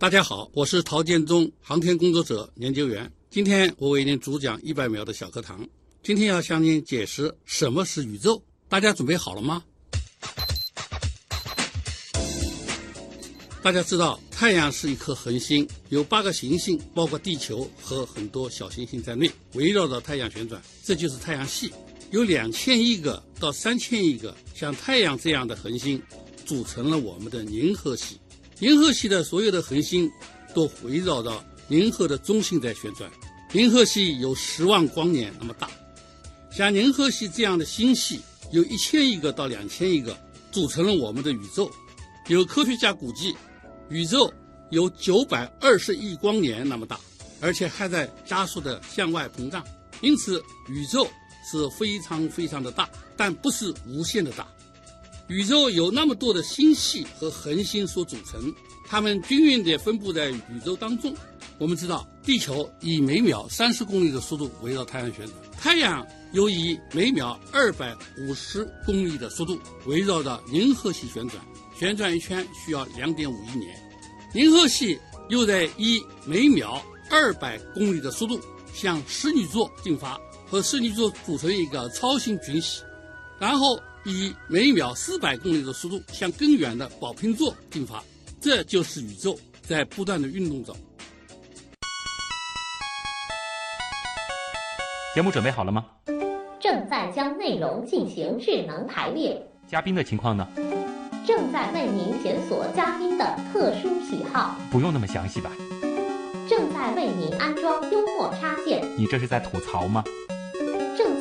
大家好，我是陶建中，航天工作者研究员。今天我为您主讲一百秒的小课堂。今天要向您解释什么是宇宙。大家准备好了吗？大家知道，太阳是一颗恒星，有八个行星，包括地球和很多小行星在内，围绕着太阳旋转，这就是太阳系。有两千亿个到三千亿个像太阳这样的恒星，组成了我们的银河系。银河系的所有的恒星都围绕着银河的中心在旋转。银河系有十万光年那么大，像银河系这样的星系有一千亿个到两千亿个，组成了我们的宇宙。有科学家估计，宇宙有九百二十亿光年那么大，而且还在加速的向外膨胀。因此，宇宙是非常非常的大，但不是无限的大。宇宙有那么多的星系和恒星所组成，它们均匀地分布在宇宙当中。我们知道，地球以每秒三十公里的速度围绕太阳旋转，太阳又以每秒二百五十公里的速度围绕着银河系旋转，旋转一圈需要两点五亿年。银河系又在以每秒二百公里的速度向狮女座进发，和狮女座组成一个超新群系，然后。以每秒四百公里的速度向更远的宝瓶座进发，这就是宇宙在不断的运动着。节目准备好了吗？正在将内容进行智能排列。嘉宾的情况呢？正在为您检索嘉宾的特殊喜好。不用那么详细吧？正在为您安装幽默插件。你这是在吐槽吗？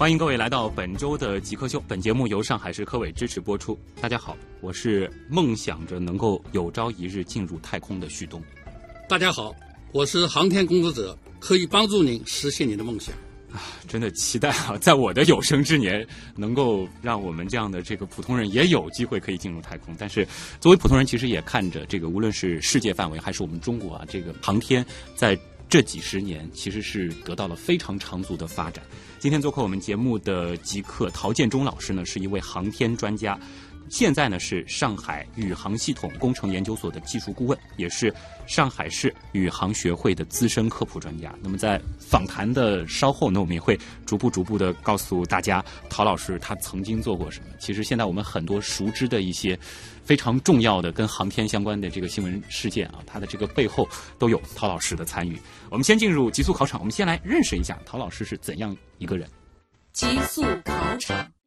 欢迎各位来到本周的极客秀。本节目由上海市科委支持播出。大家好，我是梦想着能够有朝一日进入太空的旭东。大家好，我是航天工作者，可以帮助您实现您的梦想。啊，真的期待啊，在我的有生之年，能够让我们这样的这个普通人也有机会可以进入太空。但是，作为普通人，其实也看着这个，无论是世界范围还是我们中国啊，这个航天在。这几十年其实是得到了非常长足的发展。今天做客我们节目的极客陶建中老师呢，是一位航天专家。现在呢是上海宇航系统工程研究所的技术顾问，也是上海市宇航学会的资深科普专家。那么在访谈的稍后呢，我们也会逐步逐步的告诉大家，陶老师他曾经做过什么。其实现在我们很多熟知的一些非常重要的跟航天相关的这个新闻事件啊，它的这个背后都有陶老师的参与。我们先进入极速考场，我们先来认识一下陶老师是怎样一个人。极速考场。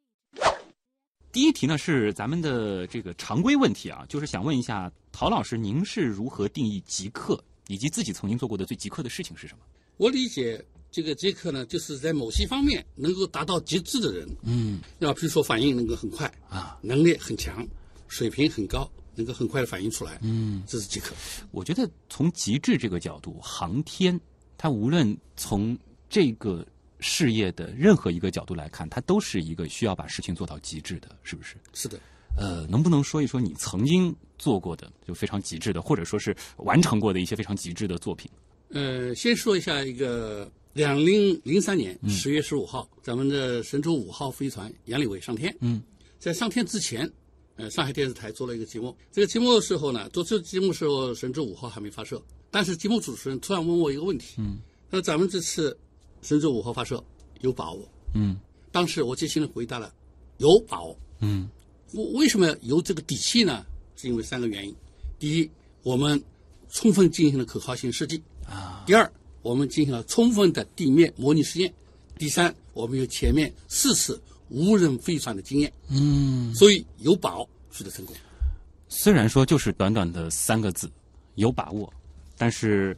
第一题呢是咱们的这个常规问题啊，就是想问一下陶老师，您是如何定义极客，以及自己曾经做过的最极客的事情是什么？我理解这个极客呢，就是在某些方面能够达到极致的人。嗯，要比如说反应能够很快啊，能力很强，水平很高，能够很快的反应出来。嗯，这是极客。我觉得从极致这个角度，航天它无论从这个。事业的任何一个角度来看，它都是一个需要把事情做到极致的，是不是？是的。呃，能不能说一说你曾经做过的就非常极致的，或者说是完成过的一些非常极致的作品？呃，先说一下一个两零零三年十月十五号，咱们的神舟五号飞船杨利伟上天。嗯，在上天之前，呃，上海电视台做了一个节目。这个节目的时候呢，做这个节目时候，神舟五号还没发射，但是节目主持人突然问我一个问题。嗯，那咱们这次。神舟五号发射有把握，嗯，当时我即兴的回答了，有把握，嗯，我为什么有这个底气呢？是因为三个原因：第一，我们充分进行了可靠性设计啊；第二，我们进行了充分的地面模拟实验；第三，我们有前面四次无人飞船的经验，嗯，所以有把握取得成功。虽然说就是短短的三个字，有把握，但是。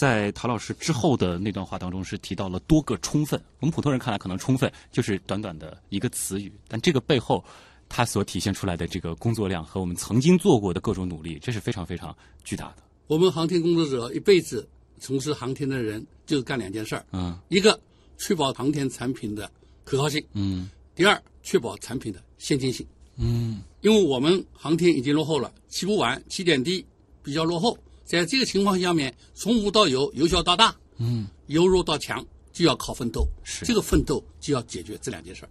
在陶老师之后的那段话当中，是提到了多个充分。我们普通人看来，可能充分就是短短的一个词语，但这个背后，它所体现出来的这个工作量和我们曾经做过的各种努力，这是非常非常巨大的。我们航天工作者一辈子从事航天的人，就是干两件事儿，嗯，一个确保航天产品的可靠性；嗯第二，确保产品的先进性。嗯因为我们航天已经落后了，起步晚，起点低，比较落后。在这个情况下面，从无到有，由小到大，嗯，由弱到强，就要靠奋斗。是。这个奋斗就要解决这两件事儿。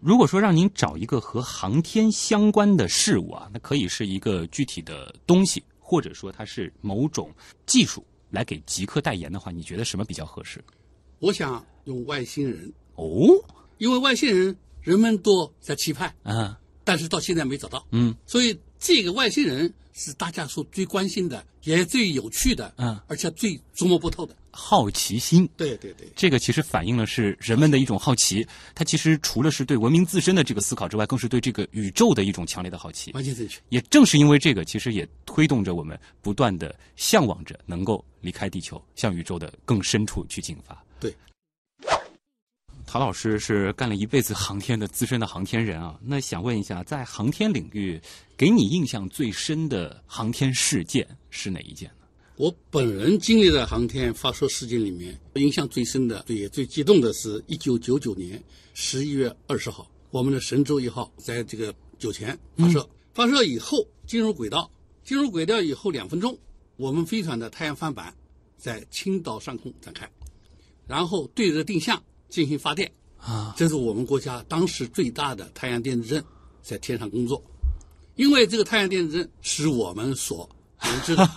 如果说让您找一个和航天相关的事物啊，那可以是一个具体的东西，或者说它是某种技术来给极客代言的话，你觉得什么比较合适？我想用外星人，哦，因为外星人人们都在期盼，啊，但是到现在没找到，嗯。所以这个外星人是大家所最关心的，也最有趣的，嗯，而且最琢磨不透的。好奇心。对对对，这个其实反映了是人们的一种好奇，它其实除了是对文明自身的这个思考之外，更是对这个宇宙的一种强烈的好奇。完全正确。也正是因为这个，其实也推动着我们不断的向往着能够离开地球，向宇宙的更深处去进发。对，陶老师是干了一辈子航天的资深的航天人啊，那想问一下，在航天领域，给你印象最深的航天事件是哪一件呢？我本人经历的航天发射事件里面，印象最深的、也最激动的是一九九九年十一月二十号，我们的神舟一号在这个酒泉发射。发射以后进入轨道，进入轨道以后两分钟，我们飞船的太阳帆板在青岛上空展开，然后对着定向进行发电。啊，这是我们国家当时最大的太阳电子阵在天上工作，因为这个太阳电子阵是我们所研制的，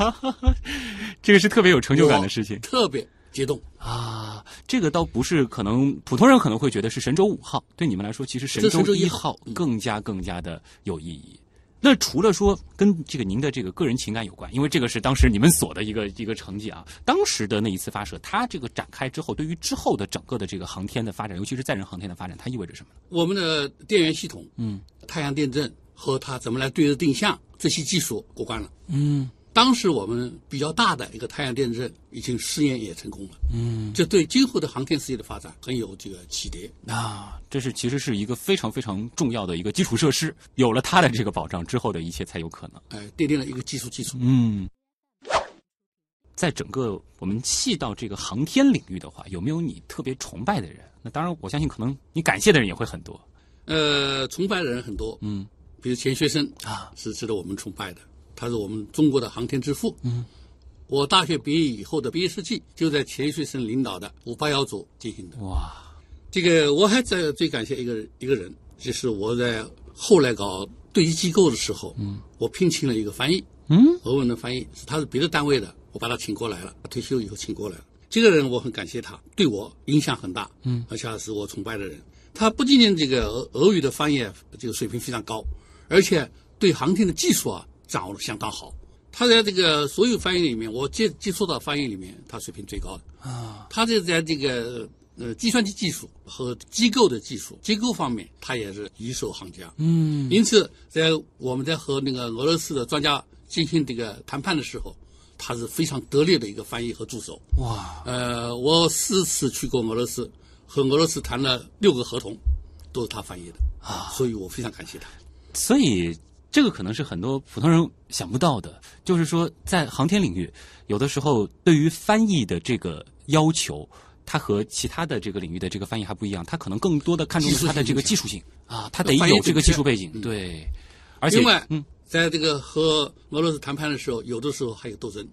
这个是特别有成就感的事情特别激动。啊！这个倒不是可能普通人可能会觉得是神舟五号，对你们来说，其实神舟一一号更加更加的有意义。那除了说跟这个您的这个个人情感有关，因为这个是当时你们所的一个一个成绩啊，当时的那一次发射，它这个展开之后，对于之后的整个的这个航天的发展，尤其是载人航天的发展，它意味着什么呢？我们的电源系统、嗯太阳电阵和它怎么来对着定向这些技术过关了。嗯当时我们比较大的一个太阳电阵已经试验也成功了，嗯这对今后的航天事业的发展很有这个启迪。啊，这是其实是一个非常非常重要的一个基础设施，有了它的这个保障之后的一切才有可能。哎，奠定了一个技术基础。嗯，在整个我们细到这个航天领域的话，有没有你特别崇拜的人？那当然，我相信可能你感谢的人也会很多。呃，崇拜的人很多，嗯比如钱学森啊，是值得我们崇拜的，他是我们中国的航天之父。嗯，我大学毕业以后的毕业设计就在钱学森领导的五八幺组进行的。哇，这个我还在最感谢一个一个人，就是我在后来搞对接机构的时候，嗯，我聘请了一个翻译，嗯俄文的翻译，是他是别的单位的，我把他请过来了，退休以后请过来了。这个人我很感谢他，对我影响很大，嗯，而且是我崇拜的人。他不仅仅这个俄俄语的翻译这个水平非常高，而且对航天的技术啊掌握的相当好。他在这个所有翻译里面，我接接触到翻译里面，他水平最高的。啊，他就在这个呃计算机技术和机构的技术结构方面，他也是一手行家。嗯因此，在我们在和那个俄罗斯的专家进行这个谈判的时候，他是非常得力的一个翻译和助手。哇，呃，我四次去过俄罗斯，和俄罗斯谈了六个合同，都是他翻译的啊，所以我非常感谢他。所以这个可能是很多普通人想不到的，就是说在航天领域，有的时候对于翻译的这个要求。它和其他的这个领域的这个翻译还不一样，它可能更多的看重的是它的这个技术性。啊，它得有这个技术背景，对，而且另外，嗯，在这个和俄罗斯谈判的时候，有的时候还有斗争。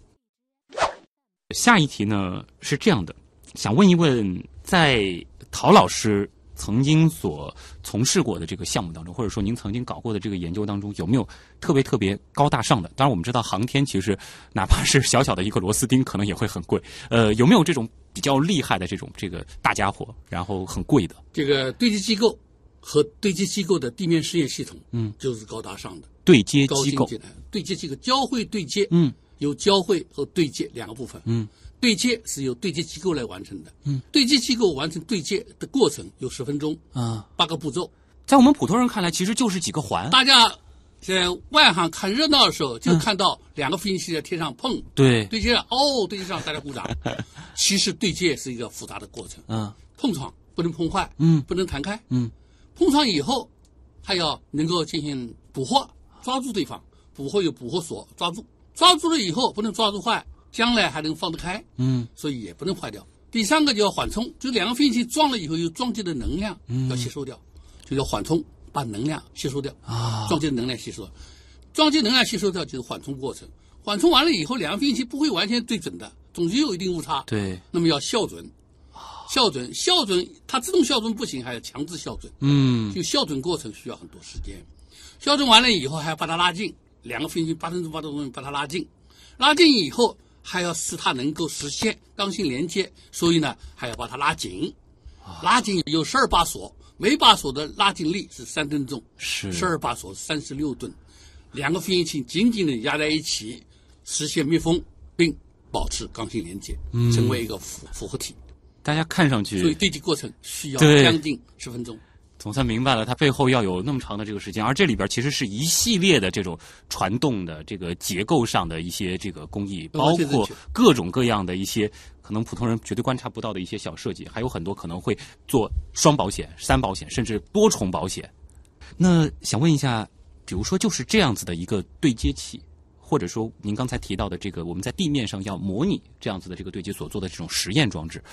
下一题呢是这样的，想问一问，在陶老师曾经所从事过的这个项目当中，或者说您曾经搞过的这个研究当中，有没有特别特别高大上的？当然，我们知道航天其实哪怕是小小的一个螺丝钉，可能也会很贵。呃，有没有这种比较厉害的这种这个大家伙，然后很贵的？这个对接机构和对接机构的地面试验系统，嗯，就是高大上的对接机构，对接机构交会对接，嗯有交会和对接两个部分。嗯对接是由对接机构来完成的，嗯，对接机构完成对接的过程有十分钟，啊，八个步骤。在我们普通人看来，其实就是几个环。大家在外行看热闹的时候，就看到两个飞行器在天上碰，对，对接上哦，对接上大家鼓掌。其实对接是一个复杂的过程，嗯。碰撞不能碰坏，嗯。不能弹开，嗯。碰撞以后还要能够进行捕获，抓住对方，捕获有捕获锁，抓住，抓住了以后不能抓住坏，将来还能放得开，嗯所以也不能坏掉。第三个就要缓冲，就两个飞行器撞了以后，有撞击的能量要吸收掉，就叫缓冲，把能量吸收掉啊撞击的能量吸收，撞击能量吸收掉就是缓冲过程。缓冲完了以后，两个飞行器不会完全对准的，总是有一定误差。对，那么要校准，校准校准，它自动校准不行，还要强制校准。嗯，就校准过程需要很多时间，校准完了以后还要把它拉近，两个飞行器八分钟八分钟把它拉近，拉近以后还要使它能够实现刚性连接，所以呢还要把它拉紧，拉紧有十二把锁，每把锁的拉紧力是三吨重，是。十二把锁三十六吨，两个飞行器紧紧的压在一起，实现密封并保持刚性连接，成为一个复复合体。大家看上去所以去对接过程需要将近十分钟。总算明白了，它背后要有那么长的这个时间，而这里边其实是一系列的这种传动的这个结构上的一些这个工艺，包括各种各样的一些可能普通人绝对观察不到的一些小设计，还有很多可能会做双保险、三保险，甚至多重保险。那想问一下，比如说就是这样子的一个对接器，或者说您刚才提到的这个我们在地面上要模拟这样子的这个对接所做的这种实验装置，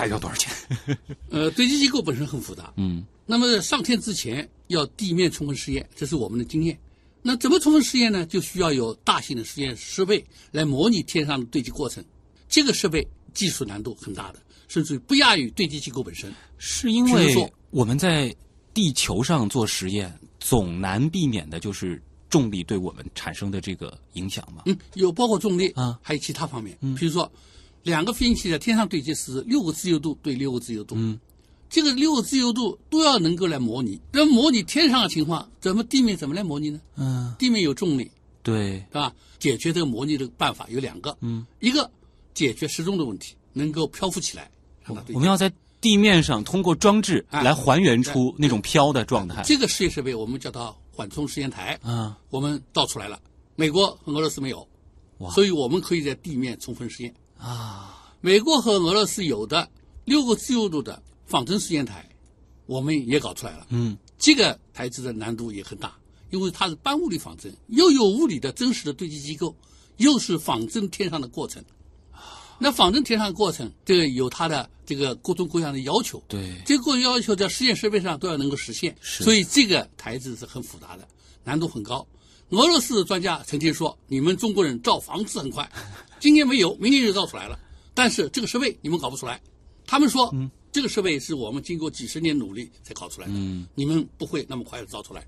大约要多少钱？呃，对接机构本身很复杂，嗯那么上天之前要地面充分试验，这是我们的经验。那怎么充分试验呢？就需要有大型的实验设备来模拟天上的对接过程。这个设备技术难度很大的，甚至于不亚于对接机构本身。是因为我们在地球上做实验，总难避免的就是重力对我们产生的这个影响嘛。嗯，有包括重力啊，还有其他方面。嗯，比如说，两个飞行器在天上对接时六个自由度对六个自由度。嗯，这个六个自由度都要能够来模拟。那模拟天上的情况，怎么地面怎么来模拟呢？嗯，地面有重力，对，是吧？解决这个模拟的办法有两个，嗯，一个解决失重的问题，能够漂浮起来，让它对我们要在地面上通过装置哎来还原出那种飘的状态。这个实验设备我们叫它缓冲实验台，啊，我们造出来了。美国和俄罗斯没有哇，所以我们可以在地面充分实验。啊，美国和俄罗斯有的六个自由度的仿真实验台，我们也搞出来了。嗯，这个台子的难度也很大，因为它是半物理仿真，又有物理的真实的对接机构，又是仿真天上的过程。那仿真天上的过程，这个有它的这个各种各样的要求。对，这个要求在实验设备上都要能够实现，是所以这个台子是很复杂的，难度很高。俄罗斯的专家曾经说：“你们中国人造房子很快，今年没有，明年就造出来了。但是这个设备你们搞不出来。”他们说：“这个设备是我们经过几十年努力才搞出来的，嗯你们不会那么快的造出来。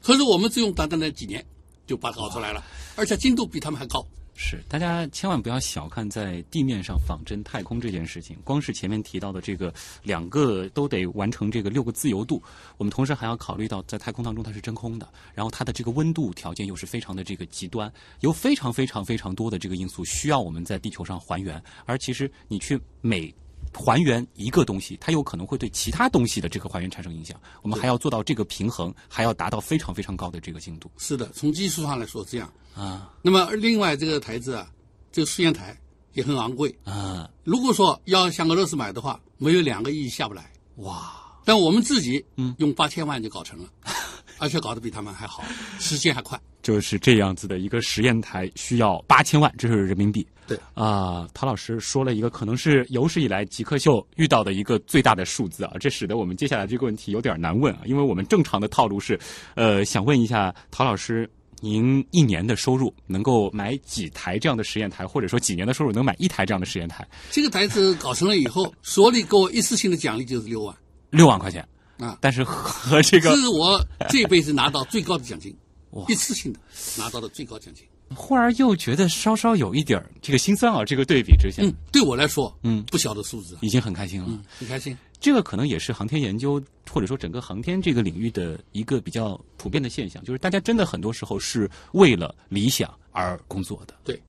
可是我们只用短短的几年就把它搞出来了，而且精度比他们还高。是，大家千万不要小看在地面上仿真太空这件事情。光是前面提到的这个两个都得完成这个六个自由度，我们同时还要考虑到在太空当中它是真空的，然后它的这个温度条件又是非常的这个极端，有非常非常非常多的这个因素需要我们在地球上还原。而其实你去每还原一个东西，它有可能会对其他东西的这个还原产生影响。我们还要做到这个平衡，还要达到非常非常高的这个精度是的，从技术上来说这样。啊那么另外这个台子啊，这个试验台也很昂贵。啊！如果说要向俄罗斯买的话，没有两个亿下不来。哇，但我们自己嗯用八千万就搞成了，而且搞得比他们还好，时间还快。就是这样子的一个实验台，需要八千万，这是人民币。对啊，陶老师说了一个可能是有史以来极客秀遇到的一个最大的数字啊，这使得我们接下来这个问题有点难问啊，因为我们正常的套路是，呃，想问一下陶老师，您一年的收入能够买几台这样的实验台，或者说几年的收入能买一台这样的实验台？这个台子搞成了以后，所里给我一次性的奖励就是六万六万块钱啊，但是和这个这是我这辈子拿到最高的奖金 哇，一次性的拿到的最高奖金。忽而又觉得稍稍有一点儿这个心酸啊，这个对比之下，嗯，对我来说，嗯不小的数字，已经很开心了。嗯，很开心。这个可能也是航天研究或者说整个航天这个领域的一个比较普遍的现象，就是大家真的很多时候是为了理想而工作的。对。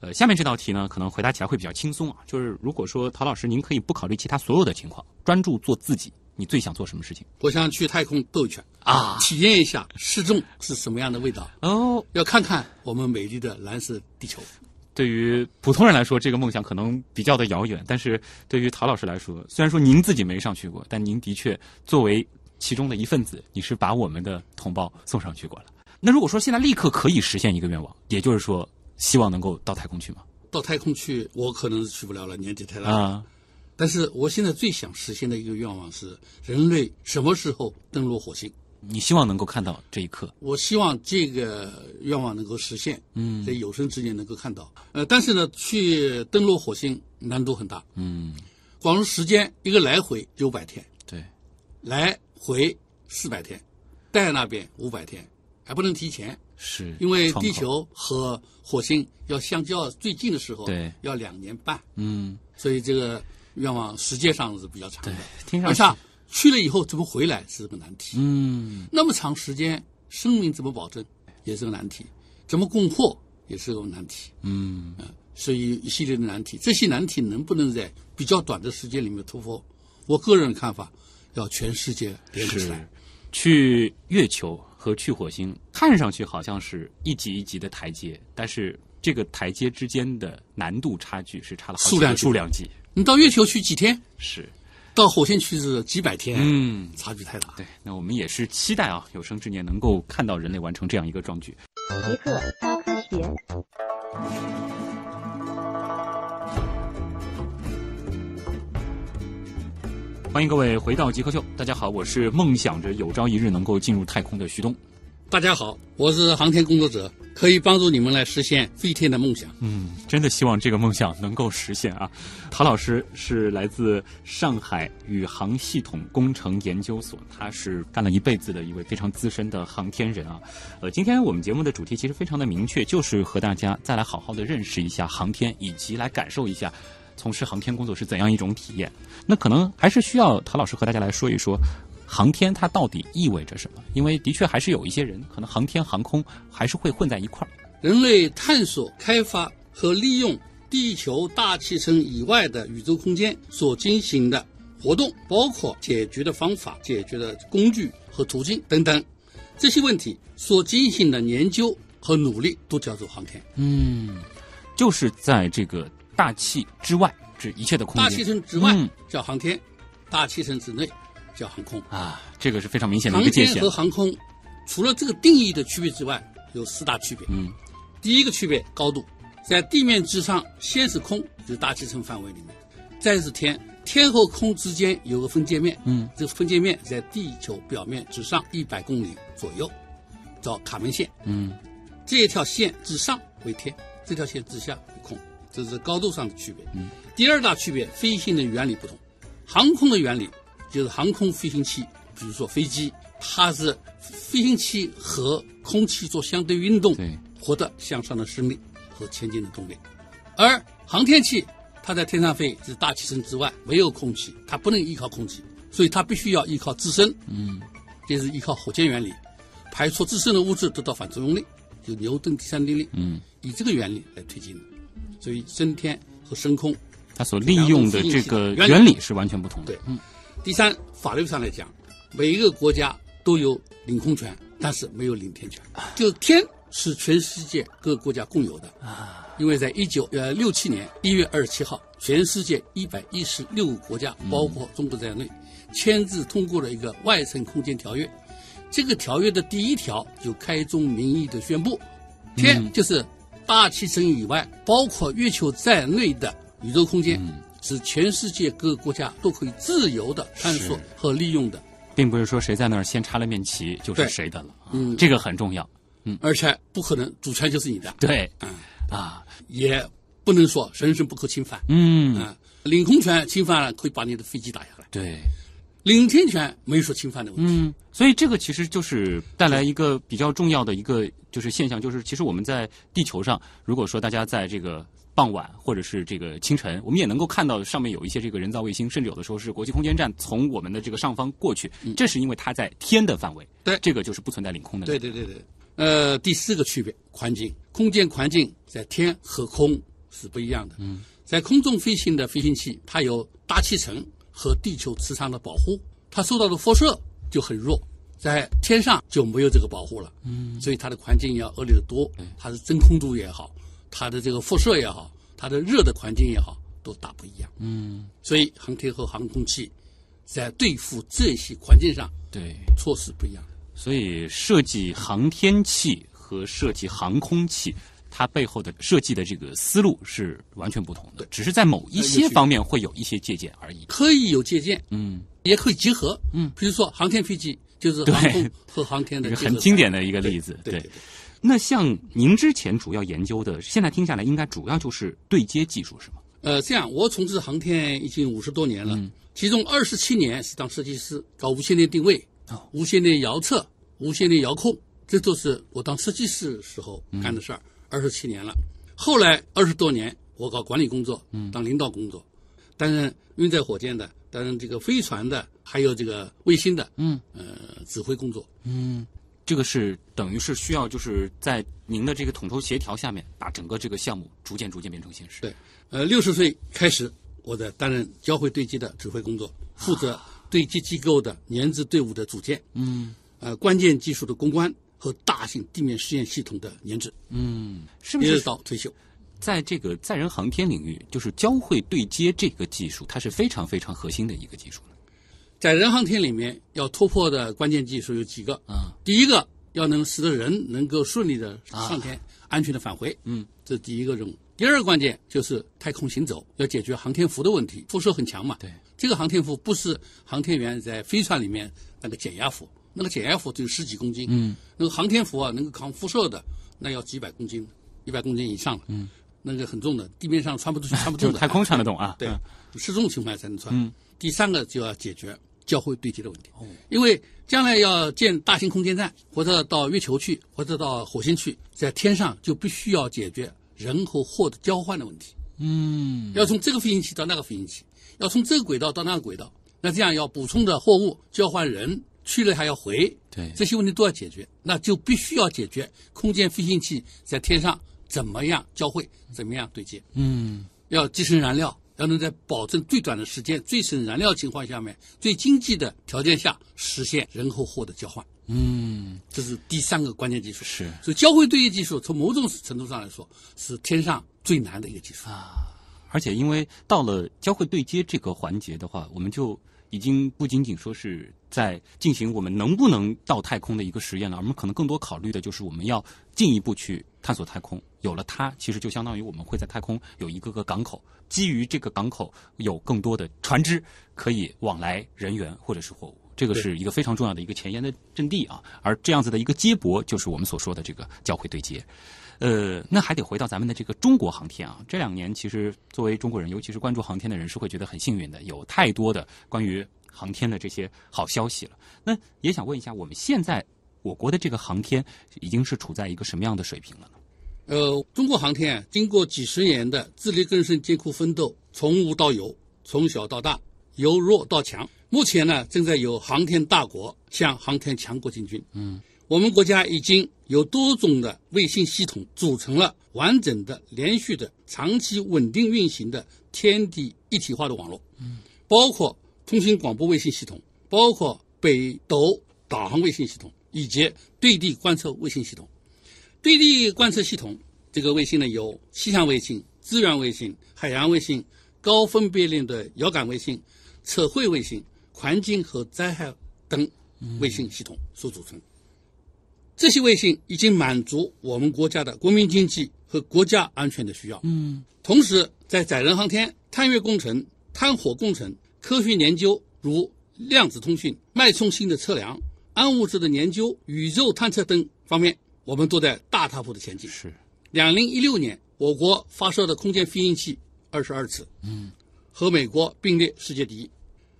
呃，下面这道题呢，可能回答起来会比较轻松啊。就是如果说陶老师您可以不考虑其他所有的情况，专注做自己，你最想做什么事情我想去太空兜一圈，啊？体验一下失重是什么样的味道，哦，要看看我们美丽的蓝色地球。对于普通人来说，这个梦想可能比较的遥远，但是对于陶老师来说，虽然说您自己没上去过，但您的确作为其中的一份子，你是把我们的同胞送上去过了。那如果说现在立刻可以实现一个愿望，也就是说，希望能够到太空去吗？到太空去，我可能是去不了了，年纪太大了。啊，但是我现在最想实现的一个愿望是，人类什么时候登陆火星？你希望能够看到这一刻。我希望这个愿望能够实现，嗯。在有生之年能够看到。呃，但是呢，去登陆火星难度很大，嗯，光是时间一个来回九百天，对，来回四百天，在那边五百天，还不能提前，是因为地球和火星要相较最近的时候，对。要两年半，嗯，所以这个愿望时间上是比较长的。听上去去了以后怎么回来是个难题。嗯，那么长时间，生命怎么保证也是个难题，怎么供货也是个难题。嗯，所以一系列的难题，这些难题能不能在比较短的时间里面突破？我个人看法，要全世界联合起来。去月球和去火星，看上去好像是一级一级的台阶，但是这个台阶之间的难度差距是差了好几个数量级数量级，你到月球去几天，是。到火星去是几百天，嗯，差距太大。对，那我们也是期待啊，有生之年能够看到人类完成这样一个壮举。极客高科学。欢迎各位回到极客秀，大家好，我是梦想着有朝一日能够进入太空的徐东。大家好，我是航天工作者，可以帮助你们来实现飞天的梦想。嗯，真的希望这个梦想能够实现啊！陶老师是来自上海宇航系统工程研究所，他是干了一辈子的一位非常资深的航天人啊。呃，今天我们节目的主题其实非常的明确，就是和大家再来好好的认识一下航天，以及来感受一下从事航天工作是怎样一种体验。那可能还是需要陶老师和大家来说一说。航天它到底意味着什么？因为的确还是有一些人可能航天航空还是会混在一块儿。人类探索、开发和利用地球大气层以外的宇宙空间所进行的活动，包括解决的方法、解决的工具和途径等等，这些问题所进行的研究和努力都叫做航天。嗯，就是在这个大气之外，指一切的空间。大气层之外嗯叫航天，大气层之内叫航空。啊，这个是非常明显的航一个界限天和。航空除了这个定义的区别之外，有四大区别。嗯，第一个区别高度，在地面之上先是空，就是大气层范围里面，再是天，天和空之间有个分界面，嗯，这个分界面在地球表面之上一百公里左右，叫卡门线。嗯，这一条线之上为天，这条线之下为空，这是高度上的区别。嗯，第二大区别，飞行的原理不同。航空的原理就是航空飞行器，比如说飞机，它是飞行器和空气做相对运动，对，获得向上的升力和前进的动力。而航天器，它在天上飞是大气层之外，没有空气，它不能依靠空气，所以它必须要依靠自身。嗯，这是依靠火箭原理，排出自身的物质得到反作用力，就牛顿第三定律。嗯，以这个原理来推进的。所以升天和升空它所利用的这个原理原理是完全不同的。对，嗯。第三，法律上来讲，每一个国家都有领空权，但是没有领天权。就天是全世界各个国家共有的啊。因为在一九呃六七年一月二十七号，全世界一百一十六个国家，包括中国在内，签字通过了一个外层空间条约。这个条约的第一条就开宗明义的宣布，天就是大气层以外，包括月球在内的宇宙空间，是全世界各个国家都可以自由的探索和利用的，并不是说谁在那儿先插了面旗就是谁的了。嗯。这个很重要。嗯。而且不可能主权就是你的，对，嗯，啊，也不能说神圣不可侵犯，嗯，啊，领空权侵犯了可以把你的飞机打下来，对，领天权没有说侵犯的问题，嗯，所以这个其实就是带来一个比较重要的一个就是现象，就是其实我们在地球上，如果说大家在这个傍晚或者是这个清晨，我们也能够看到上面有一些这个人造卫星，甚至有的时候是国际空间站从我们的这个上方过去，这是因为它在天的范围，对这个就是不存在领空的。对对对对，呃，第四个区别，环境，空间环境在天和空是不一样的。嗯，在空中飞行的飞行器，它有大气层和地球磁场的保护，它受到的辐射就很弱，在天上就没有这个保护了。嗯，所以它的环境要恶劣的多，它的真空度也好，它的这个辐射也好，它的热的环境也好，都大不一样。嗯，所以航天和航空器在对付这些环境上对，措施不一样。所以设计航天器和设计航空器它背后的设计的这个思路是完全不同的对，只是在某一些方面会有一些借鉴而已。可以有借鉴，嗯，也可以结合。嗯，比如说航天飞机就是对航空和航天的 很经典的一个例子。对对对那像您之前主要研究的，现在听下来应该主要就是对接技术是吗？呃，这样我从事航天已经五十多年了，嗯其中二十七年是当设计师，搞无线电定位、哦无线电遥测、无线电遥控，这都是我当设计师时候干的事儿，二十七年了。后来二十多年我搞管理工作，嗯。当领导工作，担任运载火箭的，担任这个飞船的，还有这个卫星的，嗯，呃，指挥工作。嗯。这个是等于是需要就是在您的这个统筹协调下面，把整个这个项目逐渐逐渐变成现实。对，呃，六十岁开始，我在担任交会对接的指挥工作，负责对接机构的研制队伍的组建，嗯。呃，关键技术的攻关和大型地面试验系统的研制，嗯，是不是到退休。在这个载人航天领域，就是交会对接这个技术，它是非常非常核心的一个技术呢？在人航天里面，要突破的关键技术有几个。啊，第一个，要能使得人能够顺利的上天，安全的返回。嗯，这是第一个任务。第二个关键就是太空行走，要解决航天服的问题，辐射很强嘛。对，这个航天服不是航天员在飞船里面那个减压服，那个减压服只有十几公斤。嗯，那个航天服啊，能够抗辐射的，那要几百公斤，一百公斤以上了。嗯，那个很重的，地面上穿不出去，穿不动的。就太空穿得动啊。对嗯，失重情况下才能穿。嗯，第三个就要解决交会对接的问题。哦，因为将来要建大型空间站，或者到月球去，或者到火星去，在天上就必须要解决人和货的交换的问题。嗯，要从这个飞行器到那个飞行器，要从这个轨道到那个轨道，那这样要补充的货物交换人去了还要回，对，这些问题都要解决，那就必须要解决空间飞行器在天上怎么样交汇，怎么样对接。嗯。要节省燃料，要能在保证最短的时间、最省燃料情况下面、最经济的条件下实现人和货的交换，嗯，这是第三个关键技术。是。所以交会对接技术从某种程度上来说是天上最难的一个技术。啊。而且因为到了交会对接这个环节的话，我们就已经不仅仅说是在进行我们能不能到太空的一个实验了，我们可能更多考虑的就是我们要进一步去探索太空。有了它，其实就相当于我们会在太空有一个个港口，基于这个港口有更多的船只可以往来人员或者是货物。这个是一个非常重要的一个前沿的阵地啊，而这样子的一个接驳，就是我们所说的这个交会对接。呃，那还得回到咱们的这个中国航天啊。这两年，其实作为中国人，尤其是关注航天的人，是会觉得很幸运的，有太多的关于航天的这些好消息了。那也想问一下，我们现在我国的这个航天已经是处在一个什么样的水平了呢？呃，中国航天啊，经过几十年的自力更生、艰苦奋斗，从无到有，从小到大，由弱到强。目前呢，正在由航天大国向航天强国进军。嗯，我们国家已经有多种的卫星系统组成了完整的、连续的、长期稳定运行的天地一体化的网络。嗯，包括通信广播卫星系统，包括北斗导航卫星系统，以及对地观测卫星系统。对地观测系统，这个卫星呢有气象卫星、资源卫星、海洋卫星、高分辨率的遥感卫星、测绘卫星、环境和灾害等卫星系统所组成。这些卫星已经满足我们国家的国民经济和国家安全的需要。嗯同时，在载人航天、探月工程、探火工程、科学研究，如量子通讯、脉冲星的测量、暗物质的研究、宇宙探测等方面，我们都在大踏步的前进。是两零一六年，我国发射的空间飞行器二十二次，嗯，和美国并列世界第一，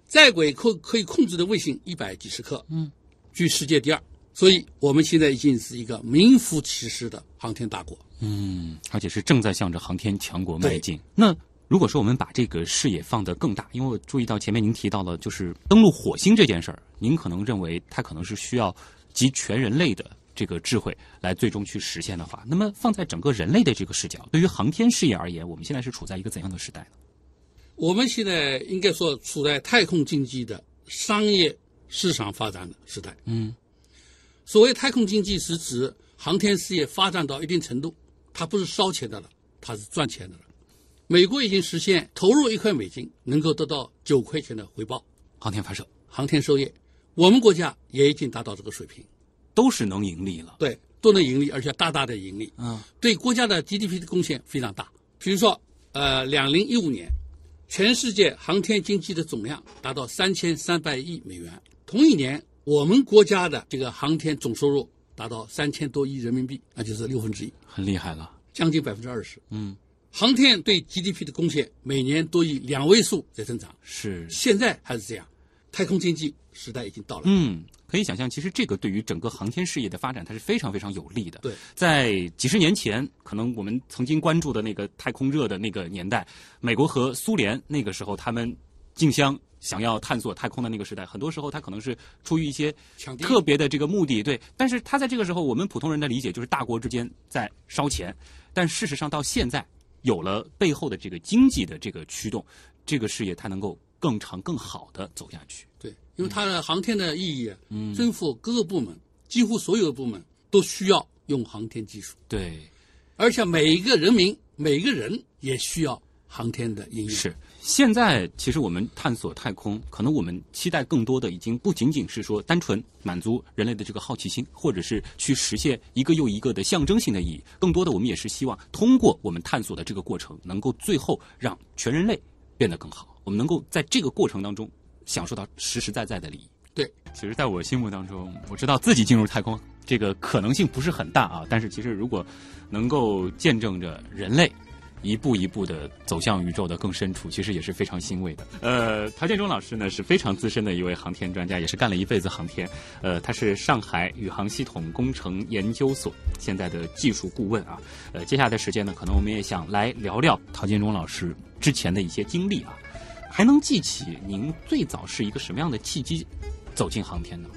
在轨可可以控制的卫星一百几十颗，嗯，居世界第二。所以，我们现在已经是一个名副其实的航天大国。嗯，而且是正在向着航天强国迈进。那如果说我们把这个视野放得更大，因为我注意到前面您提到了，就是登陆火星这件事儿，您可能认为它可能是需要集全人类的这个智慧来最终去实现的话，那么放在整个人类的这个视角，对于航天事业而言，我们现在是处在一个怎样的时代呢？我们现在应该说处在太空经济的商业市场发展的时代。嗯，所谓太空经济，是指航天事业发展到一定程度，它不是烧钱的了，它是赚钱的了。美国已经实现投入一块美金能够得到九块钱的回报，航天发射航天收益，我们国家也已经达到这个水平。都是能盈利了。对，都能盈利，而且大大的盈利，嗯对国家的 GDP 的贡献非常大。比如说，呃，两零一五年，全世界航天经济的总量达到三千三百亿美元，同一年，我们国家的这个航天总收入达到三千多亿人民币，那就是六分之一，很厉害了。将近百分之二十。嗯，航天对 GDP 的贡献每年都以两位数在增长，是。现在还是这样，太空经济时代已经到了。嗯，可以想象，其实这个对于整个航天事业的发展，它是非常非常有利的。对，在几十年前，可能我们曾经关注的那个太空热的那个年代，美国和苏联那个时候他们竞相想要探索太空的那个时代，很多时候他可能是出于一些特别的这个目的，对。但是他在这个时候，我们普通人的理解就是大国之间在烧钱，但事实上到现在有了背后的这个经济的这个驱动，这个事业它能够更长更好的走下去。对，因为它的航天的意义，啊嗯政府各个部门几乎所有的部门都需要用航天技术，对。而且每一个人民、每一个人也需要航天的应用。是，现在其实我们探索太空，可能我们期待更多的已经不仅仅是说单纯满足人类的这个好奇心，或者是去实现一个又一个的象征性的意义，更多的我们也是希望通过我们探索的这个过程，能够最后让全人类变得更好。我们能够在这个过程当中享受到实实在在的利益。对，其实，在我心目当中，我知道自己进入太空这个可能性不是很大啊，但是其实如果能够见证着人类一步一步的走向宇宙的更深处，其实也是非常欣慰的。呃，陶建中老师呢是非常资深的一位航天专家，也是干了一辈子航天。呃，他是上海宇航系统工程研究所现在的技术顾问啊。呃，接下来的时间呢，可能我们也想来聊聊陶建中老师之前的一些经历啊。还能记起您最早是一个什么样的契机走进航天的吗？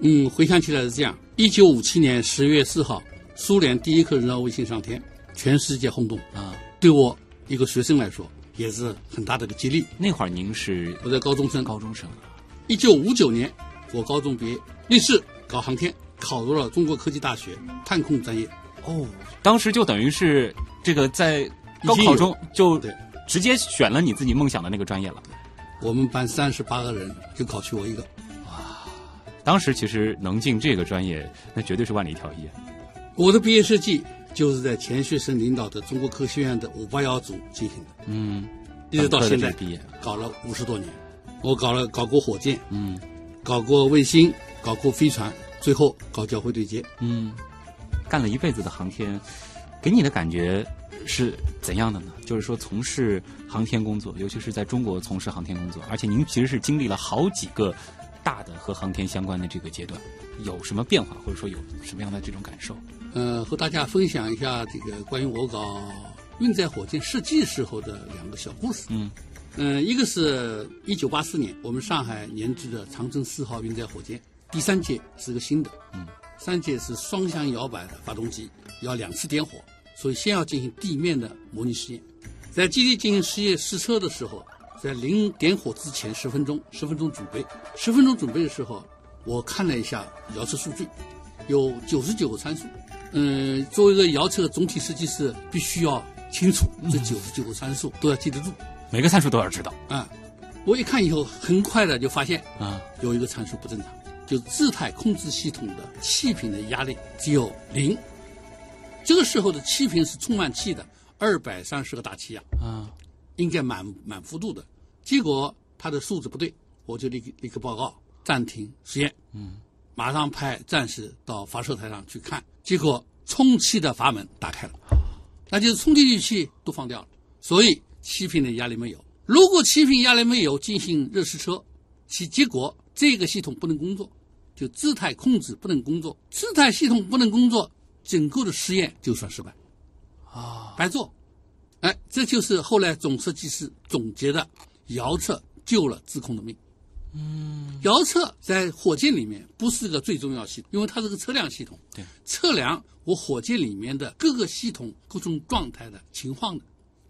嗯，回想起来是这样：一九五七年十月四号，苏联第一颗人造卫星上天，全世界轰动。啊，对我一个学生来说，也是很大的一个激励。那会儿您是我在高中生，高中生啊，一九五九年我高中毕业，立志搞航天，考入了中国科技大学探空专业。哦，当时就等于是这个在高考中就对直接选了你自己梦想的那个专业了。我们班三十八个人，就考取我一个。哇当时其实能进这个专业，那绝对是万里挑一。我的毕业设计就是在钱学森领导的中国科学院的五八幺组进行的，嗯，一直到现在毕业，搞了五十多年。我搞了搞过火箭，嗯搞过卫星，搞过飞船，最后搞交会对接。嗯，干了一辈子的航天，给你的感觉是怎样的呢？就是说，从事航天工作，尤其是在中国从事航天工作，而且您其实是经历了好几个大的和航天相关的这个阶段，有什么变化，或者说有什么样的这种感受？呃，和大家分享一下这个关于我搞运载火箭设计时候的两个小故事。嗯嗯，一个是一九八四年，我们上海研制的长征四号运载火箭，第三届是个新的，嗯，三届是双向摇摆的发动机，要两次点火，所以先要进行地面的模拟试验。在基地进行实验试车的时候，在临点火之前十分钟，十分钟准备，十分钟准备的时候，我看了一下遥测数据，有九十九个参数。嗯，作为一个遥测总体设计师，必须要清楚这九十九个参数都要记得住。每个参数都要知道啊，我一看以后，很快的就发现啊。有一个参数不正常，就自态控制系统的气瓶的压力只有零。这个时候的气瓶是充满气的，二百三十个大气压，啊，应该满满幅度的。结果它的数字不对，我就立立刻报告暂停实验。嗯，马上派战士到发射台上去看，结果充气的阀门打开了，那就是充气滤器都放掉了，所以气瓶的压力没有。如果气瓶压力没有进行热试车，其结果这个系统不能工作，就姿态控制不能工作，姿态系统不能工作，整个的实验就算失败，啊，白做。哎，这就是后来总设计师总结的，遥测救了自控的命。嗯，遥测在火箭里面不是个最重要系统，因为它是个测量系统，对，测量我火箭里面的各个系统各种状态的情况的，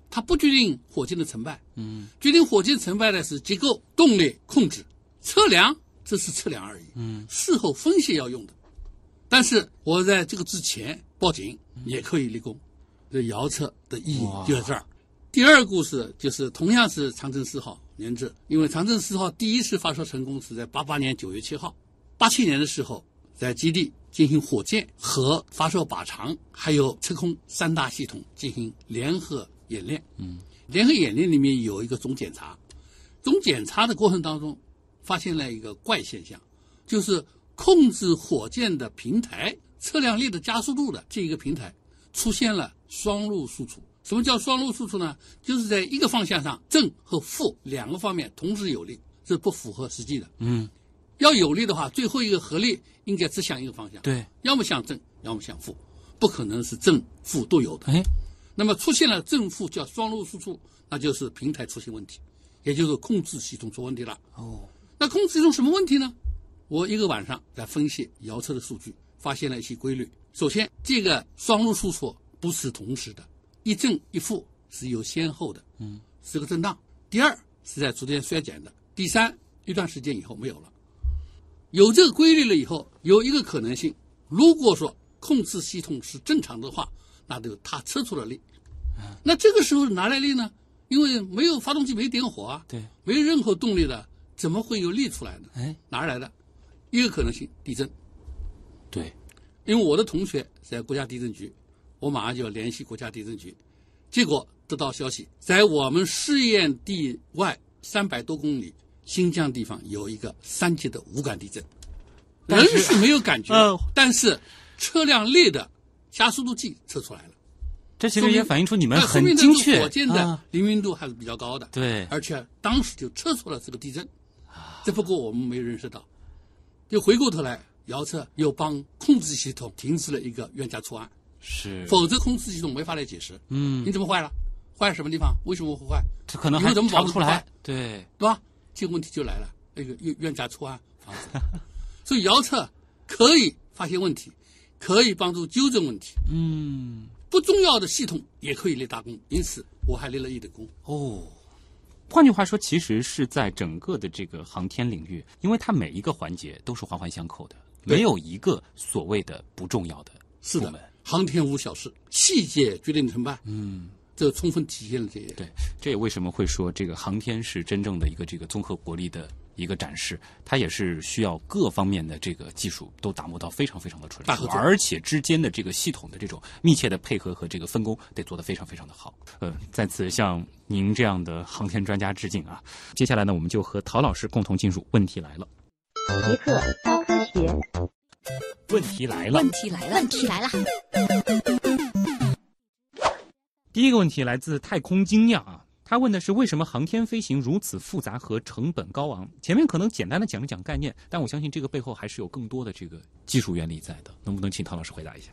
它不决定火箭的成败，嗯。决定火箭成败的是结构、动力控制，测量这是测量而已，嗯，事后分析要用的。但是我在这个之前报警也可以立功，这遥测的意义就在这儿。第二个故事就是同样是长征四号研制，因为长征四号第一次发射成功是在八八年九月七号，八七年的时候在基地进行火箭和发射靶场，还有测控三大系统进行联合演练。嗯，联合演练里面有一个总检查，总检查的过程当中，发现了一个怪现象，就是控制火箭的平台、测量力的加速度的这一个平台出现了双路输出。什么叫双路输出呢？就是在一个方向上正和负两个方面同时有力，这不符合实际的。嗯，要有力的话，最后一个合力应该只向一个方向，对，要么向正，要么向负，不可能是正负都有的。哎，那么出现了正负叫双路输出，那就是平台出现问题，也就是控制系统出问题了。哦，那控制系统什么问题呢？我一个晚上在分析摇车的数据，发现了一些规律。首先，这个双路输出不是同时的，一正一负是有先后的，嗯，是个震荡。第二是在逐渐衰减的。第三，一段时间以后没有了。有这个规律了以后，有一个可能性，如果说控制系统是正常的话，那就它测出了力。那这个时候哪来力呢？因为没有发动机没点火啊，对，没有任何动力的，怎么会有力出来呢？哎，哪儿来的？一个可能性，地震。对，因为我的同学在国家地震局，我马上就要联系国家地震局，结果得到消息，在我们试验地外三百多公里新疆地方有一个三级的无感地震，人是没有感觉，呃但是车辆内的加速度计测出来了，这其实也反映出你们很精确火箭的啊。灵敏度还是比较高的，对，而且当时就测出了这个地震，只不过我们没认识到。就回过头来，遥测又帮控制系统停止了一个冤假错案，是，否则控制系统没法来解释。嗯你，怎么坏了？坏什么地方？为什么会坏？这可能还怎么查不出来对，对吧？这个问题就来了，那个冤冤假错案防止。所以遥测可以发现问题，可以帮助纠正问题，嗯，不重要的系统也可以立大功。因此，我还立了一等功。哦。换句话说，其实是在整个的这个航天领域，因为它每一个环节都是环环相扣的，没有一个所谓的不重要的是部门的。，航天无小事，细节决定成败。嗯，这充分体现了这一点。对，这也为什么会说这个航天是真正的一个这个综合国力的一个展示，它也是需要各方面的这个技术都打磨到非常非常的纯熟，而且之间的这个系统的这种密切的配合和这个分工得做得非常非常的好。呃，在此向您这样的航天专家致敬啊！接下来呢，我们就和陶老师共同进入问题来了。极客高科学，问题来了问，题来了，问题来了。第一个问题来自太空精酿啊，他问的是为什么航天飞行如此复杂和成本高昂？前面可能简单的讲了讲概念，但我相信这个背后还是有更多的这个技术原理在的。能不能请唐老师回答一下？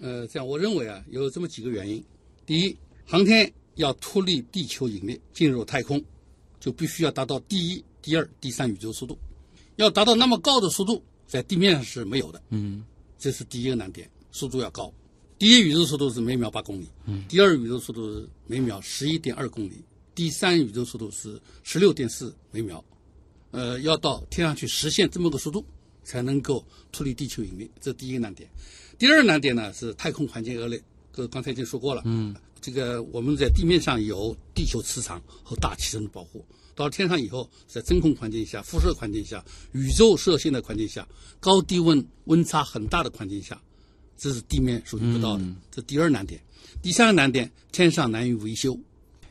呃，这样我认为啊，有这么几个原因。第一，航天要脱离地球引力进入太空，就必须要达到第一、第二、第三宇宙速度。要达到那么高的速度，在地面上是没有的，嗯这是第一个难点，速度要高。第一宇宙速度是每秒八公里，嗯第二宇宙速度是每秒十一点二公里，第三宇宙速度是十六点四每秒。呃，要到天上去实现这么个速度，才能够脱离地球引力，这第一个难点。第二难点呢是太空环境恶劣，这刚才已经说过了。嗯，这个我们在地面上有地球磁场和大气层的保护，到了天上以后，在真空环境下、辐射环境下、宇宙射线的环境下、高低温温差很大的环境下，这是地面属于不到的。嗯这第二难点。第三个难点，天上难于维修。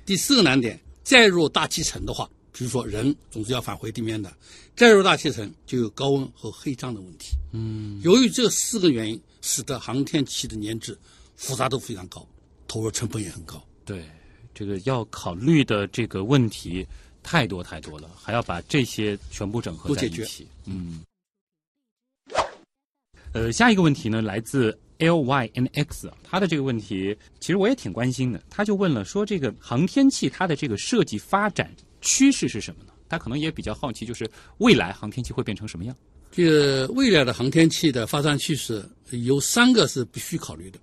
第四个难点，再入大气层的话，比如说人总是要返回地面的，再入大气层就有高温和黑障的问题。嗯，由于这四个原因，使得航天器的研制复杂度非常高，投入成本也很高。对，这个要考虑的这个问题太多太多了，还要把这些全部整合在一起。嗯。呃，下一个问题呢，来自 L Y N X，啊他的这个问题其实我也挺关心的。他就问了说，这个航天器它的这个设计发展趋势是什么呢？他可能也比较好奇，就是未来航天器会变成什么样？这个未来的航天器的发展趋势有三个是必须考虑的。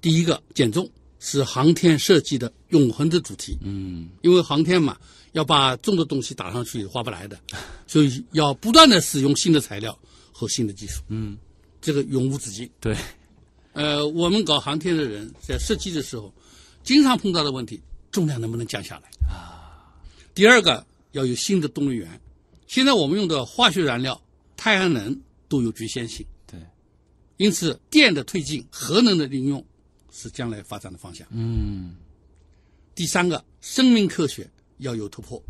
第一个，减重是航天设计的永恒的主题。嗯因为航天嘛，要把重的东西打上去划不来的，所以要不断的使用新的材料和新的技术，嗯，这个永无止境。对，呃，我们搞航天的人在设计的时候，经常碰到的问题，重量能不能降下来啊？第二个要有新的动力源，现在我们用的化学燃料、太阳能都有局限性。对，因此，电的推进、核能的应用是将来发展的方向。嗯第三个，生命科学要有突破。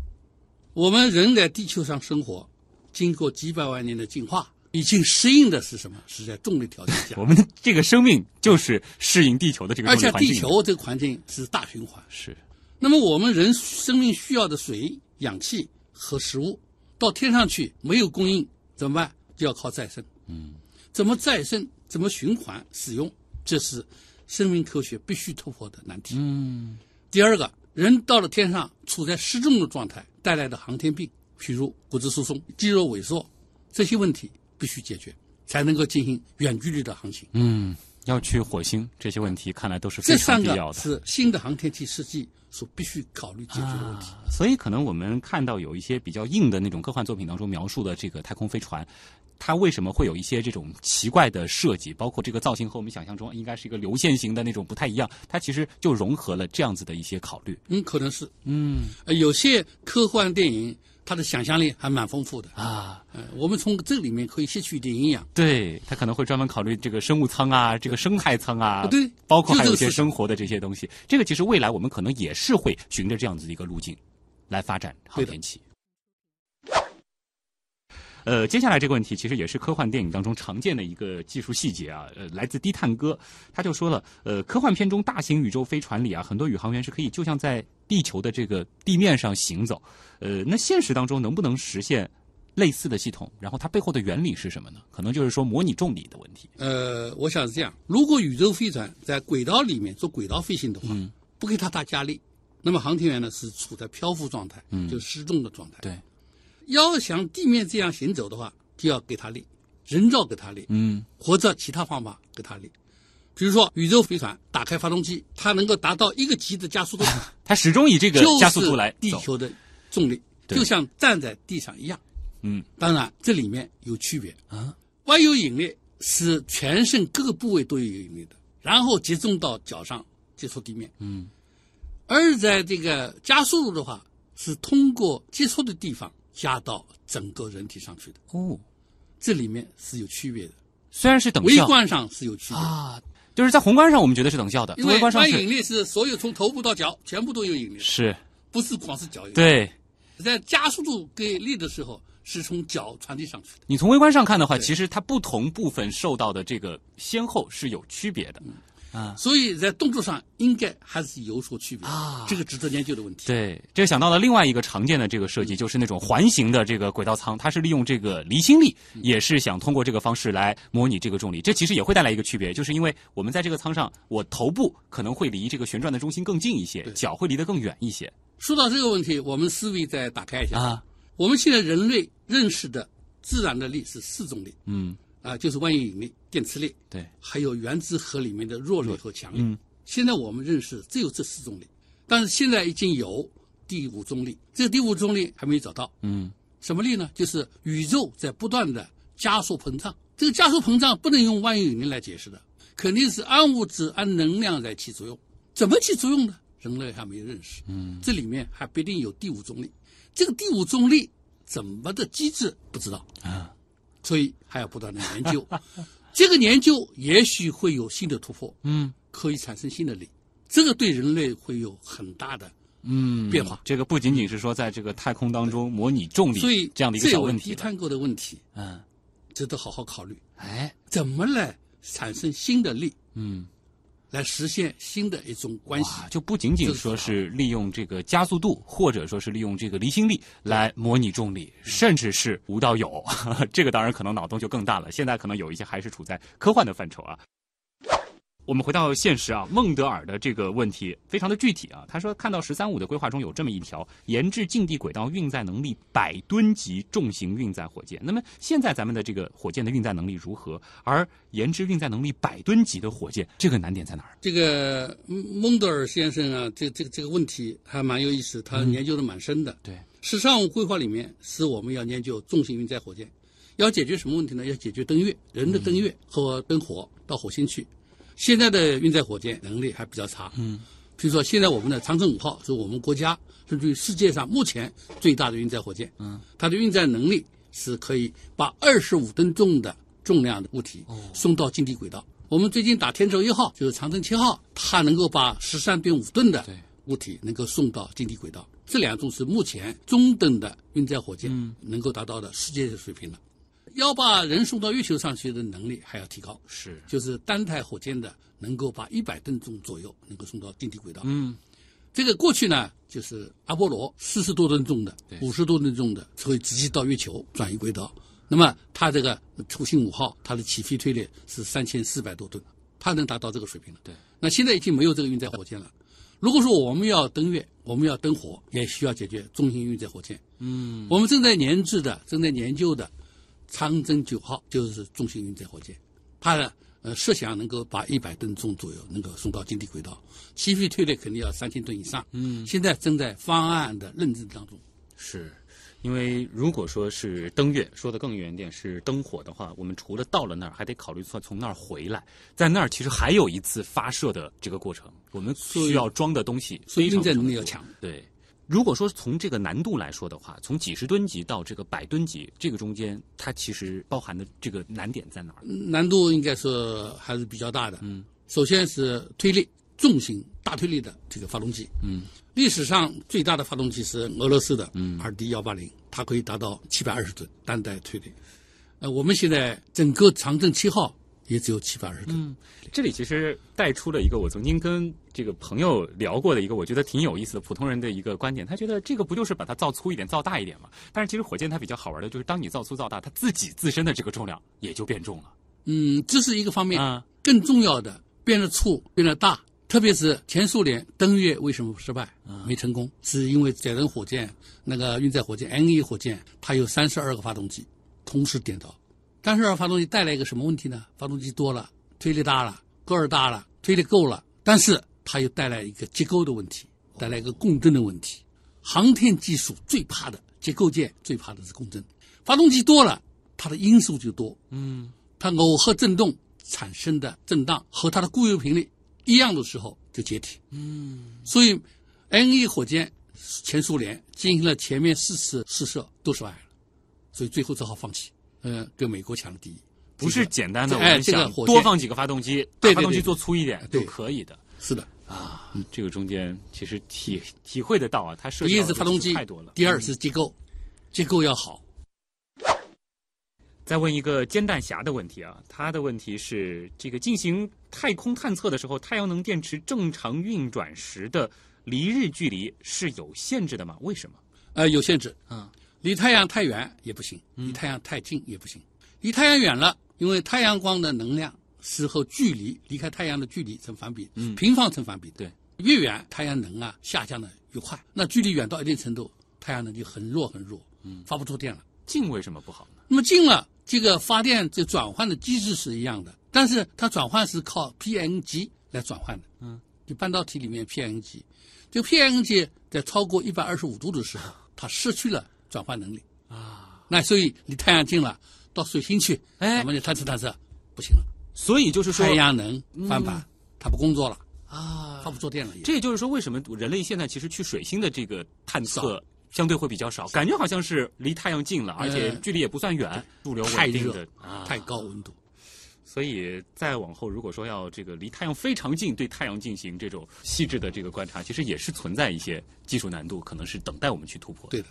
我们人在地球上生活，经过几百万年的进化，已经适应的是什么？是在重力条件下 我，们的这个生命就是适应地球的这个环境的。地球这个环境是大循环。是那么我们人生命需要的水、氧气和食物，到天上去没有供应怎么办？就要靠再生。嗯，怎么再生？怎么循环使用？这是生命科学必须突破的难题。嗯第二个，人到了天上处在失重的状态带来的航天病，比如骨质疏松、肌肉萎缩，这些问题必须解决，才能够进行远距离的航行。嗯，要去火星这些问题看来都是非常必要的。是新的航天器设计所必须考虑解决的问题。啊所以可能我们看到有一些比较硬的那种科幻作品当中描述的这个太空飞船，它为什么会有一些这种奇怪的设计？包括这个造型和我们想象中应该是一个流线型的那种不太一样，它其实就融合了这样子的一些考虑。嗯，可能是。嗯呃，有些科幻电影它的想象力还蛮丰富的。啊，呃，我们从这里面可以吸取一点营养。对，它可能会专门考虑这个生物舱啊，这个生态舱啊，对包括还有一些生活的这些东西。这个其实未来我们可能也是会循着这样子的一个路径来发展航天器。呃，接下来这个问题其实也是科幻电影当中常见的一个技术细节啊。呃，来自低碳哥，他就说了，呃，科幻片中大型宇宙飞船里啊，很多宇航员是可以就像在地球的这个地面上行走。呃，那现实当中能不能实现类似的系统？然后它背后的原理是什么呢？可能就是说模拟重力的问题。呃，我想是这样：如果宇宙飞船在轨道里面做轨道飞行的话，嗯不给它大加力，那么航天员呢是处在漂浮状态，嗯就失重的状态。对，要想地面这样行走的话，就要给它力，人造给它力，嗯或者其他方法给它力。比如说，宇宙飞船打开发动机，它能够达到一个级的加速度，它始终以这个加速度来走。地球的重力，就像站在地上一样。嗯当然，这里面有区别。啊，万有引力是全身各个部位都有引力的，然后集中到脚上接触地面。嗯而在这个加速度的话，是通过接触的地方加到整个人体上去的，哦，这里面是有区别的。虽然是等效微观上是有区别的，啊，就是在宏观上我们觉得是等效的，因为微观上是万有引力是所有从头部到脚全部都有引力，是不是光是脚有引力。对。在加速度给力的时候，是从脚传递上去的。你从微观上看的话，其实它不同部分受到的这个先后是有区别的。啊，所以在动作上应该还是有所区别啊这个值得研究的问题。对，这想到了另外一个常见的这个设计，就是那种环形的这个轨道舱，它是利用这个离心力，也是想通过这个方式来模拟这个重力。这其实也会带来一个区别，就是因为我们在这个舱上，我头部可能会离这个旋转的中心更近一些，脚会离得更远一些说到这个问题，我们思维再打开一下。啊。我们现在人类认识的自然的力是四种力嗯，啊，就是万有引力、电磁力，对，还有原子核里面的弱力和强力。嗯，现在我们认识只有这四种力，但是现在已经有第五种力，这个第五种力还没找到。嗯什么力呢？就是宇宙在不断的加速膨胀。这个加速膨胀不能用万有引力来解释的，肯定是暗物质、按能量来起作用。怎么起作用呢？人类还没有认识。嗯，这里面还不一定有第五重力。这个第五重力怎么的机制不知道啊，所以还要不断的研究。这个研究也许会有新的突破，嗯可以产生新的力，这个对人类会有很大的嗯，变化这个不仅仅是说在这个太空当中模拟重力，所以这样的一个小问题了。低碳构的问题，嗯，值得好好考虑。哎，怎么来产生新的力，嗯。来实现新的一种关系，？就不仅仅说是利用这个加速度，或者说是利用这个离心力来模拟重力，甚至是无到有，这个当然可能脑洞就更大了。现在可能有一些还是处在科幻的范畴啊。我们回到现实啊，孟德尔的这个问题非常的具体啊。他说，看到“十三五”的规划中有这么一条，研制近地轨道运载能力百吨级重型运载火箭。那么现在咱们的这个火箭的运载能力如何？而研制运载能力百吨级的火箭，这个难点在哪儿？这个嗯孟德尔先生啊，这这个这个问题还蛮有意思，他研究的蛮深的。对，十三五规划里面是我们要研究重型运载火箭，要解决什么问题呢？要解决登月，人的登月和登火到火星去。现在的运载火箭能力还比较差，嗯，比如说现在我们的长征五号是我们国家甚至于世界上目前最大的运载火箭，嗯，它的运载能力是可以把二十五吨重的重量的物体送到近地轨道。我们最近打天舟一号，就是长征七号，它能够把十三点五吨的物体能够送到近地轨道。这两种是目前中等的运载火箭能够达到的世界水平了。要把人送到月球上去的能力还要提高，是就是单台火箭的能够把一百吨重左右能够送到近地轨道。嗯，这个过去呢，就是阿波罗四十多吨重的对、五十多吨重的，会直接到月球转移轨道。那么它这个土星五号，它的起飞推力是三千四百多吨，它能达到这个水平了。对，那现在已经没有这个运载火箭了。如果说我们要登月，我们要登火，也需要解决中型运载火箭。嗯，我们正在研制的、正在研究的长征九号就是重型运载火箭，它的呃设想能够把一百吨重左右能够送到近地轨道，起飞推力肯定要三千吨以上。嗯，现在正在方案的认证当中。是。因为如果说是登月，说的更远一点是登火的话，我们除了到了那儿，还得考虑说从那儿回来，在那儿其实还有一次发射的这个过程，我们需要装的东西非常所以运载能力要强。对，如果说从这个难度来说的话，从几十吨级到这个百吨级，这个中间它其实包含的这个难点在哪儿？难度应该是还是比较大的。嗯，首先是推力重型大推力的这个发动机。嗯，历史上最大的发动机是俄罗斯的 RD 幺八零，它可以达到七百二十吨单带推力。呃，我们现在整个长征七号也只有七百二十吨。这里其实带出了一个我曾经跟这个朋友聊过的一个我觉得挺有意思的普通人的一个观点，他觉得这个不就是把它造粗一点、造大一点嘛？但是其实火箭它比较好玩的就是，当你造粗造大，它自己自身的这个重量也就变重了。嗯，这是一个方面。啊，更重要的，变得粗，变得大。特别是前苏联登月为什么失败，没成功，是因为载人火箭那个运载火箭 N 一火箭，它有三十二个发动机同时点着，三十二发动机带来一个什么问题呢？发动机多了，推力大了，个儿大了，推力够了，但是它又带来一个结构的问题，带来一个共振的问题。航天技术最怕的结构件最怕的是共振，发动机多了，它的因素就多，嗯，它耦合振动产生的震荡和它的固有频率一样的时候就解体。嗯，所以 N 一火箭前苏联进行了前面四次试射都失败了，所以最后只好放弃。嗯、跟美国抢了第一，不是简单的我哎们想这个火多放几个发动机，对发动机做粗一点对就可以的。是的。啊，这个中间其实体体会得到啊，它涉第一及到的东是发动机太多了。第二是结构，结构要好。再问一个煎蛋侠的问题啊，他的问题是：这个进行太空探测的时候，太阳能电池正常运转时的离日距离是有限制的吗？为什么？呃，有限制。啊，离太阳太远也不行，离太阳太近也不行。离太阳远了，因为太阳光的能量是和距离离开太阳的距离成反比，嗯平方成反比。对，越远太阳能啊下降的越快。那距离远到一定程度，太阳能就很弱很弱，嗯，发不出电了。近为什么不好呢？那么近了，这个发电这转换的机制是一样的，但是它转换是靠 PNG 来转换的。嗯，就半导体里面 PNG，，这个 PNG 在超过一百二十五度的时候，它失去了转换能力啊。那所以离太阳近了，到水星去，哎我们就探测探测，不行了，所以就是说太阳能翻版，它不工作了，啊它不做电了。这也就是说，为什么人类现在其实去水星的这个探测相对会比较少？感觉好像是离太阳近了，而且距离也不算远，驻留太稳定热的啊，太高温度。所以再往后，如果说要这个离太阳非常近，对太阳进行这种细致的这个观察，其实也是存在一些技术难度，可能是等待我们去突破。对的，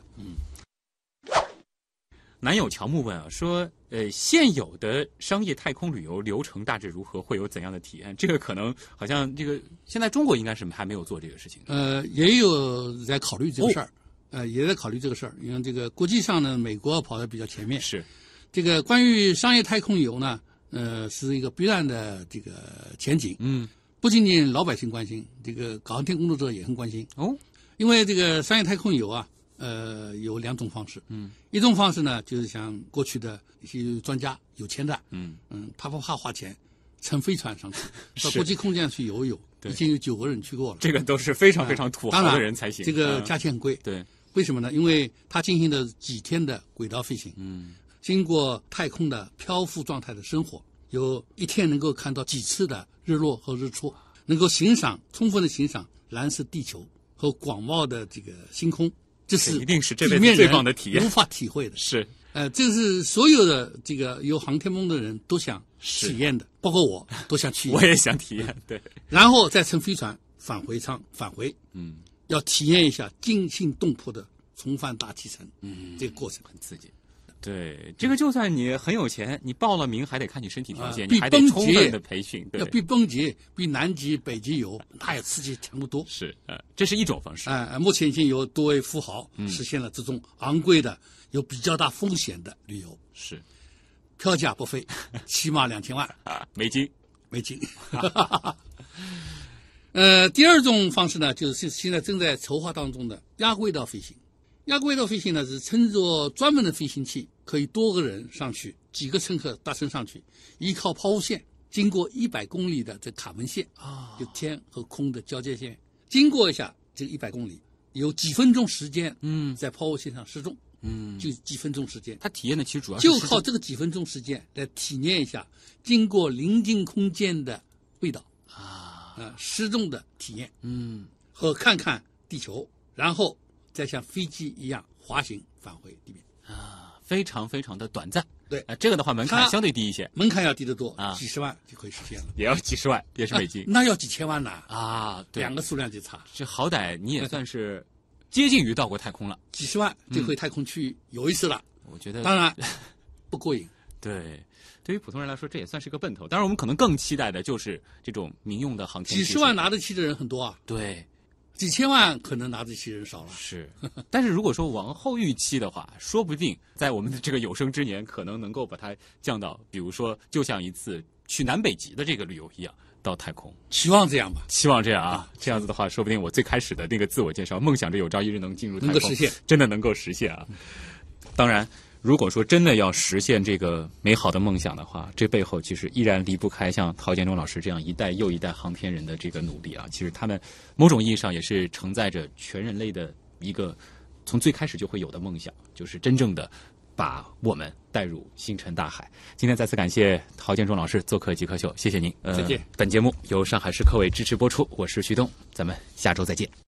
男友乔木问啊，说呃，现有的商业太空旅游流程大致如何？会有怎样的体验？这个可能好像这个现在中国应该是还没有做这个事情。呃，也有在考虑这个事儿，呃，也在考虑这个事儿。因为这个国际上呢，美国跑得比较前面。是，这个关于商业太空游呢，呃，是一个必然的这个前景。嗯，不仅仅老百姓关心，这个搞航天工作者也很关心。哦，因为这个商业太空游啊，呃，有两种方式。嗯，一种方式呢，就是像过去的一些专家有钱的，嗯嗯，他不怕花钱，乘飞船上去 到国际空间去游一游。对已经有九个人去过了。这个都是非常非常土豪的人才行。这个嗯价钱很贵。对，为什么呢？因为他进行了几天的轨道飞行，嗯经过太空的漂浮状态的生活，有一天能够看到几次的日落和日出，能够欣赏充分的欣赏蓝色地球和广袤的这个星空，这是一定是这辈子最棒的体验无法体会的。是呃，这是所有的这个有航天梦的人都想体验的，包括我都想 体验。我也想体验，对，然后再乘飞船返回舱返回，嗯，要体验一下惊心动魄的重返大气层，嗯，这个过程。很刺激。对，这个就算你很有钱，你报了名还得看你身体条件，啊你还得充分的培训，对要，比蹦极、比南极、北极游，那也刺激强得多。是，呃，这是一种方式。啊、目前已经有多位富豪嗯实现了这种昂贵的、有比较大风险的旅游，是票价不菲，起码两千万 啊，美金美金。呃，第二种方式呢，就是现在正在筹划当中的亚轨道飞行。亚轨道飞行呢是乘坐专门的飞行器，可以多个人上去，几个乘客搭乘上去，依靠抛物线，经过一百公里的这卡门线啊，就天和空的交界线，经过一下这一百公里，有几分钟时间，嗯。在抛物线上失重，嗯，就几分钟时间，它体验的其实主要是就靠这个几分钟时间来体验一下经过临近空间的味道啊，啊，失重的体验嗯，和看看地球，然后再像飞机一样滑行返回地面啊，非常非常的短暂。对啊，这个的话门槛相对低一些，门槛要低得多啊几十万就可以实现了，也要几十万，也是美金啊那要几千万呢，啊。对两，个数量就差，这好歹你也算是接近于到过太空了。几十万就回太空去游一次了，我觉得当然 不过瘾。对，对于普通人来说，这也算是个奔头。当然，我们可能更期待的就是这种民用的航天器几十万拿得起的人很多啊，对几千万可能拿得起人少了。是。但是如果说往后预期的话，说不定在我们的这个有生之年，可能能够把它降到，比如说，就像一次去南北极的这个旅游一样，到太空。期望这样吧，希望这样啊，这样子的话，说不定我最开始的那个自我介绍，梦想着有朝一日能进入太空，能够实现，真的能够实现啊。当然，如果说真的要实现这个美好的梦想的话，这背后其实依然离不开像陶建中老师这样一代又一代航天人的这个努力啊。其实他们某种意义上也是承载着全人类的一个从最开始就会有的梦想，就是真正的。把我们带入星辰大海。今天再次感谢陶建中老师做客极客秀，谢谢您。再见。本节目由上海市科委支持播出，我是徐东，咱们下周再见。